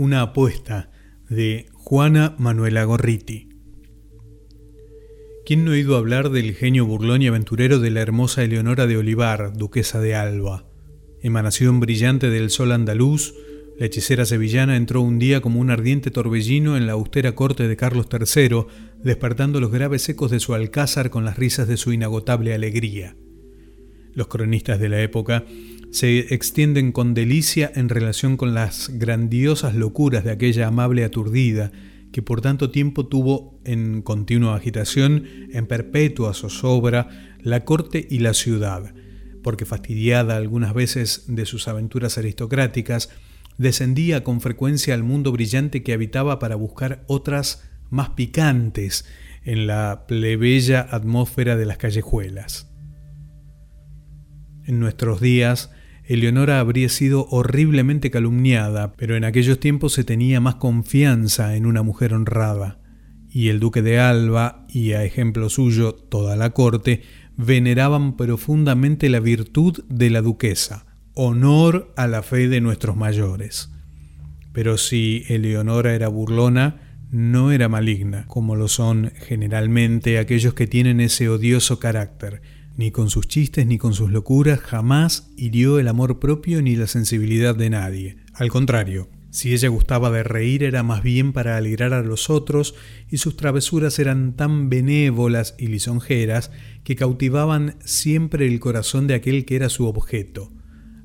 Una apuesta de Juana Manuela Gorriti. ¿Quién no ha oído hablar del genio burlón y aventurero de la hermosa Eleonora de Olivar, duquesa de Alba? Emanación brillante del sol andaluz, la hechicera sevillana entró un día como un ardiente torbellino en la austera corte de Carlos III, despertando los graves ecos de su alcázar con las risas de su inagotable alegría. Los cronistas de la época se extienden con delicia en relación con las grandiosas locuras de aquella amable aturdida, que por tanto tiempo tuvo en continua agitación, en perpetua zozobra, la corte y la ciudad, porque fastidiada algunas veces de sus aventuras aristocráticas, descendía con frecuencia al mundo brillante que habitaba para buscar otras más picantes en la plebeya atmósfera de las callejuelas. En nuestros días, Eleonora habría sido horriblemente calumniada, pero en aquellos tiempos se tenía más confianza en una mujer honrada, y el duque de Alba, y a ejemplo suyo toda la corte, veneraban profundamente la virtud de la duquesa, honor a la fe de nuestros mayores. Pero si Eleonora era burlona, no era maligna, como lo son generalmente aquellos que tienen ese odioso carácter, ni con sus chistes ni con sus locuras jamás hirió el amor propio ni la sensibilidad de nadie. Al contrario, si ella gustaba de reír era más bien para alegrar a los otros y sus travesuras eran tan benévolas y lisonjeras que cautivaban siempre el corazón de aquel que era su objeto.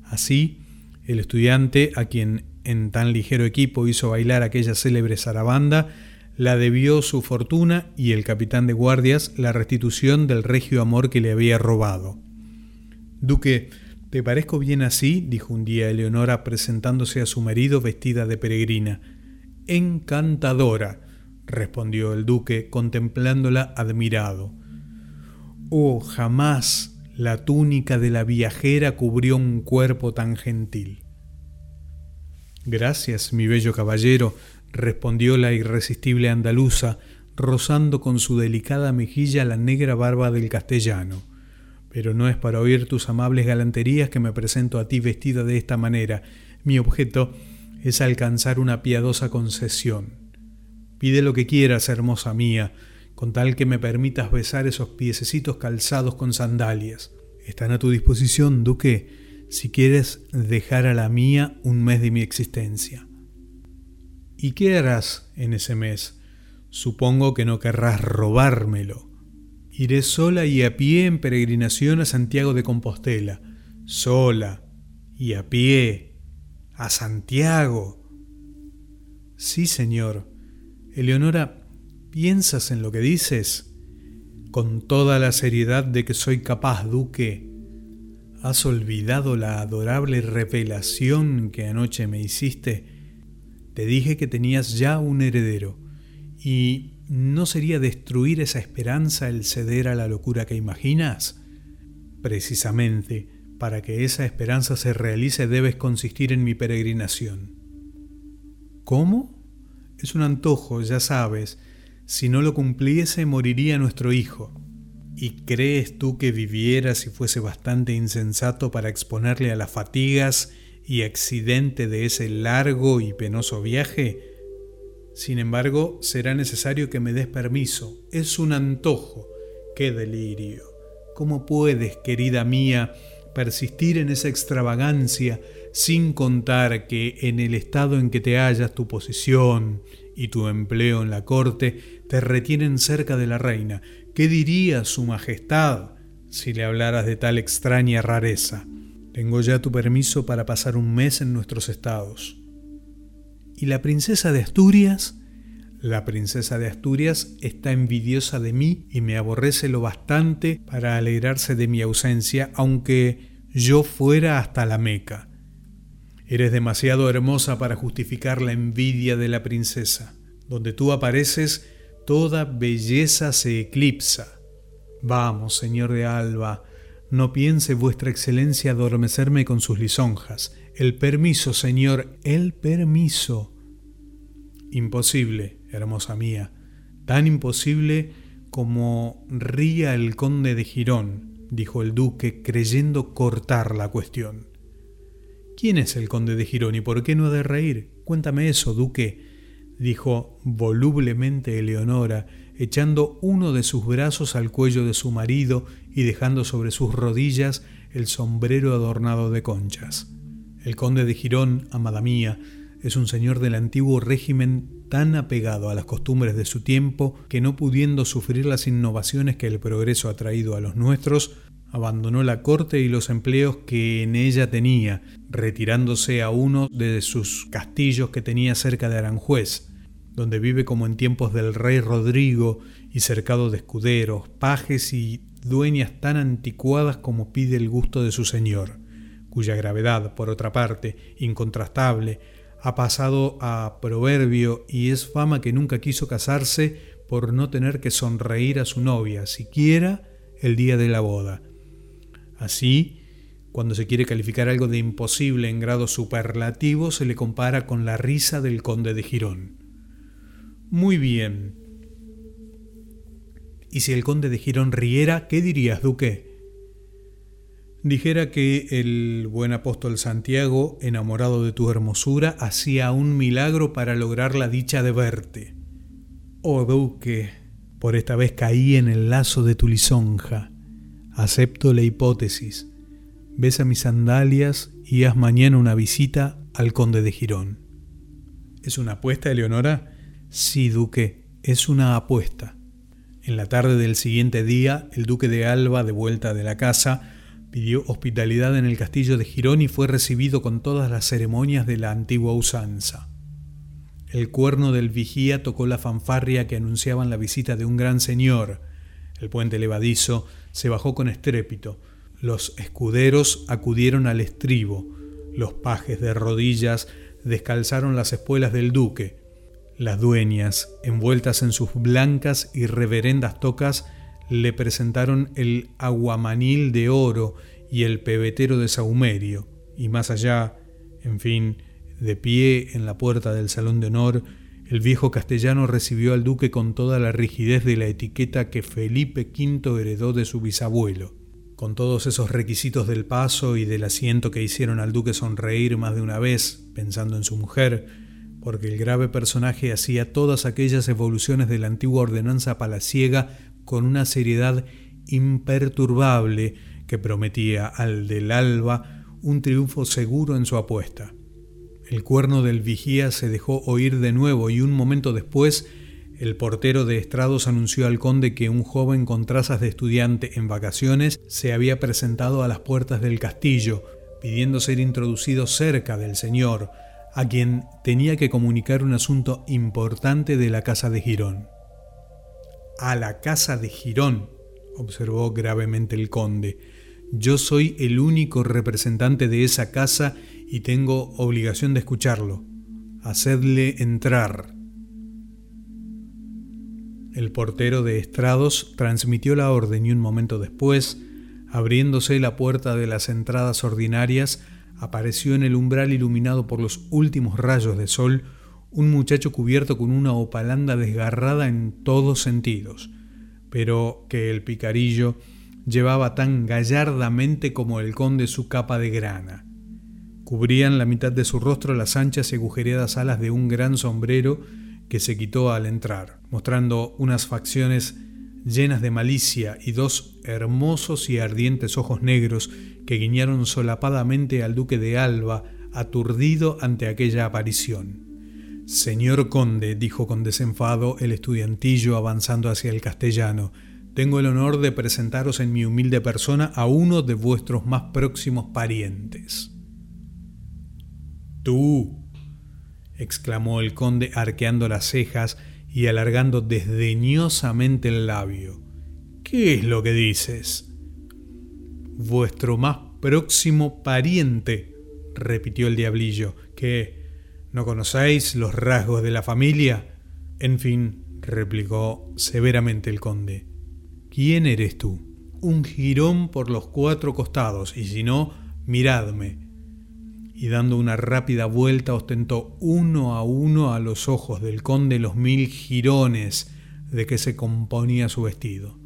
Así, el estudiante a quien en tan ligero equipo hizo bailar aquella célebre zarabanda la debió su fortuna y el capitán de guardias la restitución del regio amor que le había robado. Duque, ¿te parezco bien así? dijo un día Eleonora presentándose a su marido vestida de peregrina. Encantadora, respondió el duque contemplándola admirado. Oh, jamás la túnica de la viajera cubrió un cuerpo tan gentil. Gracias, mi bello caballero, respondió la irresistible andaluza, rozando con su delicada mejilla la negra barba del castellano. Pero no es para oír tus amables galanterías que me presento a ti vestida de esta manera. Mi objeto es alcanzar una piadosa concesión. Pide lo que quieras, hermosa mía, con tal que me permitas besar esos piececitos calzados con sandalias. Están a tu disposición, duque, si quieres dejar a la mía un mes de mi existencia. ¿Y qué harás en ese mes? Supongo que no querrás robármelo. Iré sola y a pie en peregrinación a Santiago de Compostela. Sola y a pie. A Santiago. Sí, señor. Eleonora, ¿piensas en lo que dices? Con toda la seriedad de que soy capaz, duque. ¿Has olvidado la adorable revelación que anoche me hiciste? Te dije que tenías ya un heredero, y ¿no sería destruir esa esperanza el ceder a la locura que imaginas? Precisamente, para que esa esperanza se realice debes consistir en mi peregrinación. ¿Cómo? Es un antojo, ya sabes. Si no lo cumpliese, moriría nuestro hijo. ¿Y crees tú que viviera si fuese bastante insensato para exponerle a las fatigas y accidente de ese largo y penoso viaje, sin embargo, será necesario que me des permiso. Es un antojo. ¡Qué delirio! ¿Cómo puedes, querida mía, persistir en esa extravagancia sin contar que en el estado en que te hallas tu posición y tu empleo en la corte te retienen cerca de la reina? ¿Qué diría su majestad si le hablaras de tal extraña rareza? Tengo ya tu permiso para pasar un mes en nuestros estados. ¿Y la princesa de Asturias? La princesa de Asturias está envidiosa de mí y me aborrece lo bastante para alegrarse de mi ausencia, aunque yo fuera hasta la Meca. Eres demasiado hermosa para justificar la envidia de la princesa. Donde tú apareces, toda belleza se eclipsa. Vamos, señor de Alba, no piense vuestra excelencia adormecerme con sus lisonjas. El permiso, señor, el permiso. Imposible, hermosa mía, tan imposible como ría el conde de Girón, dijo el duque, creyendo cortar la cuestión. ¿Quién es el conde de Girón y por qué no ha de reír? Cuéntame eso, duque, dijo volublemente Eleonora, echando uno de sus brazos al cuello de su marido y dejando sobre sus rodillas el sombrero adornado de conchas. El conde de Girón, amada mía, es un señor del antiguo régimen tan apegado a las costumbres de su tiempo que no pudiendo sufrir las innovaciones que el progreso ha traído a los nuestros, abandonó la corte y los empleos que en ella tenía, retirándose a uno de sus castillos que tenía cerca de Aranjuez, donde vive como en tiempos del rey Rodrigo y cercado de escuderos, pajes y dueñas tan anticuadas como pide el gusto de su señor, cuya gravedad, por otra parte, incontrastable, ha pasado a proverbio y es fama que nunca quiso casarse por no tener que sonreír a su novia, siquiera el día de la boda. Así, cuando se quiere calificar algo de imposible en grado superlativo, se le compara con la risa del conde de Girón. Muy bien. ¿Y si el conde de Girón riera, qué dirías, duque? Dijera que el buen apóstol Santiago, enamorado de tu hermosura, hacía un milagro para lograr la dicha de verte. Oh duque, por esta vez caí en el lazo de tu lisonja. Acepto la hipótesis. Besa mis sandalias y haz mañana una visita al conde de Girón. ¿Es una apuesta, Eleonora? Sí, duque, es una apuesta. En la tarde del siguiente día, el duque de Alba, de vuelta de la casa, pidió hospitalidad en el castillo de Girón y fue recibido con todas las ceremonias de la antigua usanza. El cuerno del vigía tocó la fanfarria que anunciaban la visita de un gran señor. El puente levadizo se bajó con estrépito. Los escuderos acudieron al estribo. Los pajes de rodillas descalzaron las espuelas del duque. Las dueñas, envueltas en sus blancas y reverendas tocas, le presentaron el aguamanil de oro y el pebetero de saumerio, y más allá, en fin, de pie en la puerta del salón de honor, el viejo castellano recibió al duque con toda la rigidez de la etiqueta que Felipe V heredó de su bisabuelo, con todos esos requisitos del paso y del asiento que hicieron al duque sonreír más de una vez, pensando en su mujer, porque el grave personaje hacía todas aquellas evoluciones de la antigua ordenanza palaciega con una seriedad imperturbable que prometía al del alba un triunfo seguro en su apuesta. El cuerno del vigía se dejó oír de nuevo y un momento después el portero de estrados anunció al conde que un joven con trazas de estudiante en vacaciones se había presentado a las puertas del castillo, pidiendo ser introducido cerca del señor, a quien tenía que comunicar un asunto importante de la casa de Girón. A la casa de Girón, observó gravemente el conde. Yo soy el único representante de esa casa y tengo obligación de escucharlo. Hacedle entrar. El portero de estrados transmitió la orden y un momento después, abriéndose la puerta de las entradas ordinarias, apareció en el umbral iluminado por los últimos rayos de sol un muchacho cubierto con una opalanda desgarrada en todos sentidos, pero que el picarillo llevaba tan gallardamente como el conde su capa de grana. Cubrían la mitad de su rostro las anchas y agujereadas alas de un gran sombrero que se quitó al entrar, mostrando unas facciones llenas de malicia y dos hermosos y ardientes ojos negros que guiñaron solapadamente al duque de Alba, aturdido ante aquella aparición. Señor conde, dijo con desenfado el estudiantillo avanzando hacia el castellano, tengo el honor de presentaros en mi humilde persona a uno de vuestros más próximos parientes. Tú, exclamó el conde arqueando las cejas y alargando desdeñosamente el labio. ¿Qué es lo que dices? Vuestro más próximo pariente, repitió el diablillo, que no conocéis los rasgos de la familia. En fin, replicó severamente el conde. ¿Quién eres tú? Un jirón por los cuatro costados, y si no, miradme y dando una rápida vuelta ostentó uno a uno a los ojos del conde los mil jirones de que se componía su vestido.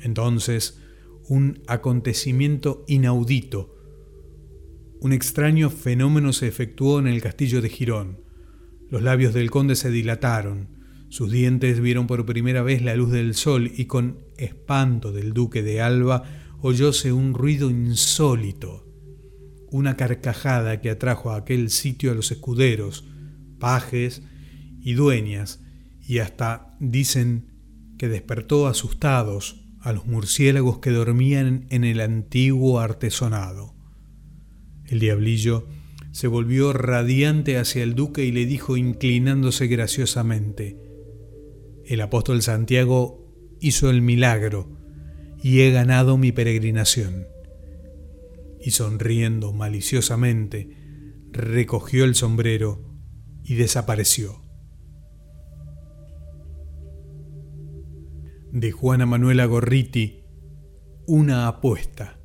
Entonces, un acontecimiento inaudito, un extraño fenómeno se efectuó en el castillo de Girón. Los labios del conde se dilataron, sus dientes vieron por primera vez la luz del sol y con espanto del duque de Alba oyóse un ruido insólito, una carcajada que atrajo a aquel sitio a los escuderos, pajes y dueñas, y hasta dicen que despertó asustados a los murciélagos que dormían en el antiguo artesonado. El diablillo se volvió radiante hacia el duque y le dijo inclinándose graciosamente, El apóstol Santiago hizo el milagro y he ganado mi peregrinación. Y sonriendo maliciosamente, recogió el sombrero y desapareció. De Juana Manuela Gorriti, una apuesta.